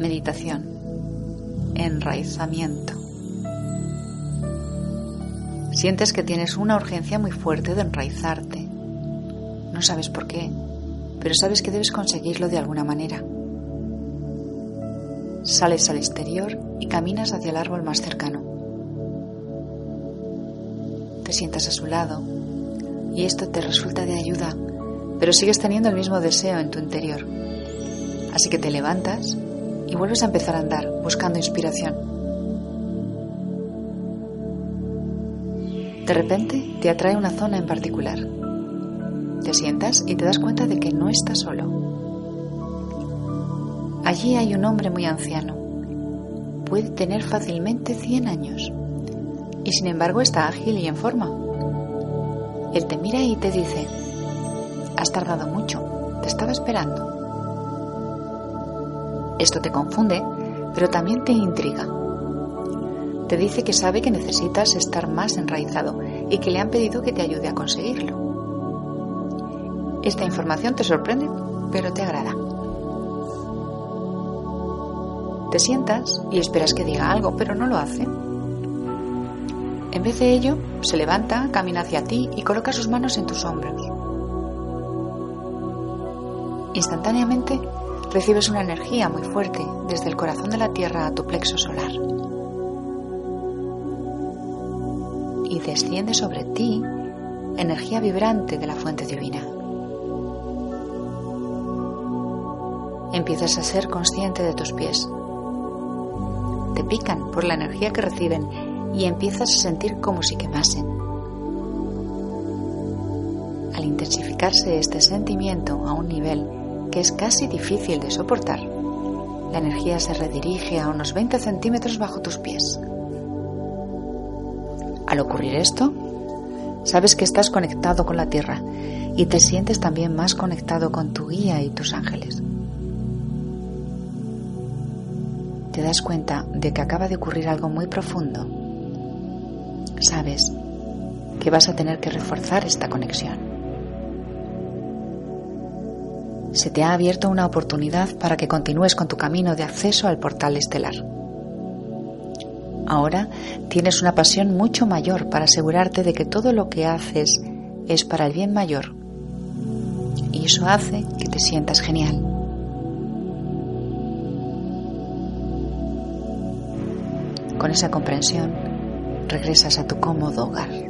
Meditación. Enraizamiento. Sientes que tienes una urgencia muy fuerte de enraizarte. No sabes por qué, pero sabes que debes conseguirlo de alguna manera. Sales al exterior y caminas hacia el árbol más cercano. Te sientas a su lado y esto te resulta de ayuda, pero sigues teniendo el mismo deseo en tu interior. Así que te levantas y vuelves a empezar a andar buscando inspiración. De repente te atrae una zona en particular. Te sientas y te das cuenta de que no estás solo. Allí hay un hombre muy anciano. Puede tener fácilmente 100 años y sin embargo está ágil y en forma. Él te mira y te dice, has tardado mucho, te estaba esperando. Esto te confunde, pero también te intriga. Te dice que sabe que necesitas estar más enraizado y que le han pedido que te ayude a conseguirlo. Esta información te sorprende, pero te agrada. Te sientas y esperas que diga algo, pero no lo hace. En vez de ello, se levanta, camina hacia ti y coloca sus manos en tus hombros. Instantáneamente recibes una energía muy fuerte desde el corazón de la Tierra a tu plexo solar. Y desciende sobre ti energía vibrante de la fuente divina. Empiezas a ser consciente de tus pies. Te pican por la energía que reciben y empiezas a sentir como si quemasen. Al intensificarse este sentimiento a un nivel que es casi difícil de soportar, la energía se redirige a unos 20 centímetros bajo tus pies. Al ocurrir esto, sabes que estás conectado con la Tierra y te sientes también más conectado con tu guía y tus ángeles. Te das cuenta de que acaba de ocurrir algo muy profundo. Sabes que vas a tener que reforzar esta conexión se te ha abierto una oportunidad para que continúes con tu camino de acceso al portal estelar. Ahora tienes una pasión mucho mayor para asegurarte de que todo lo que haces es para el bien mayor. Y eso hace que te sientas genial. Con esa comprensión, regresas a tu cómodo hogar.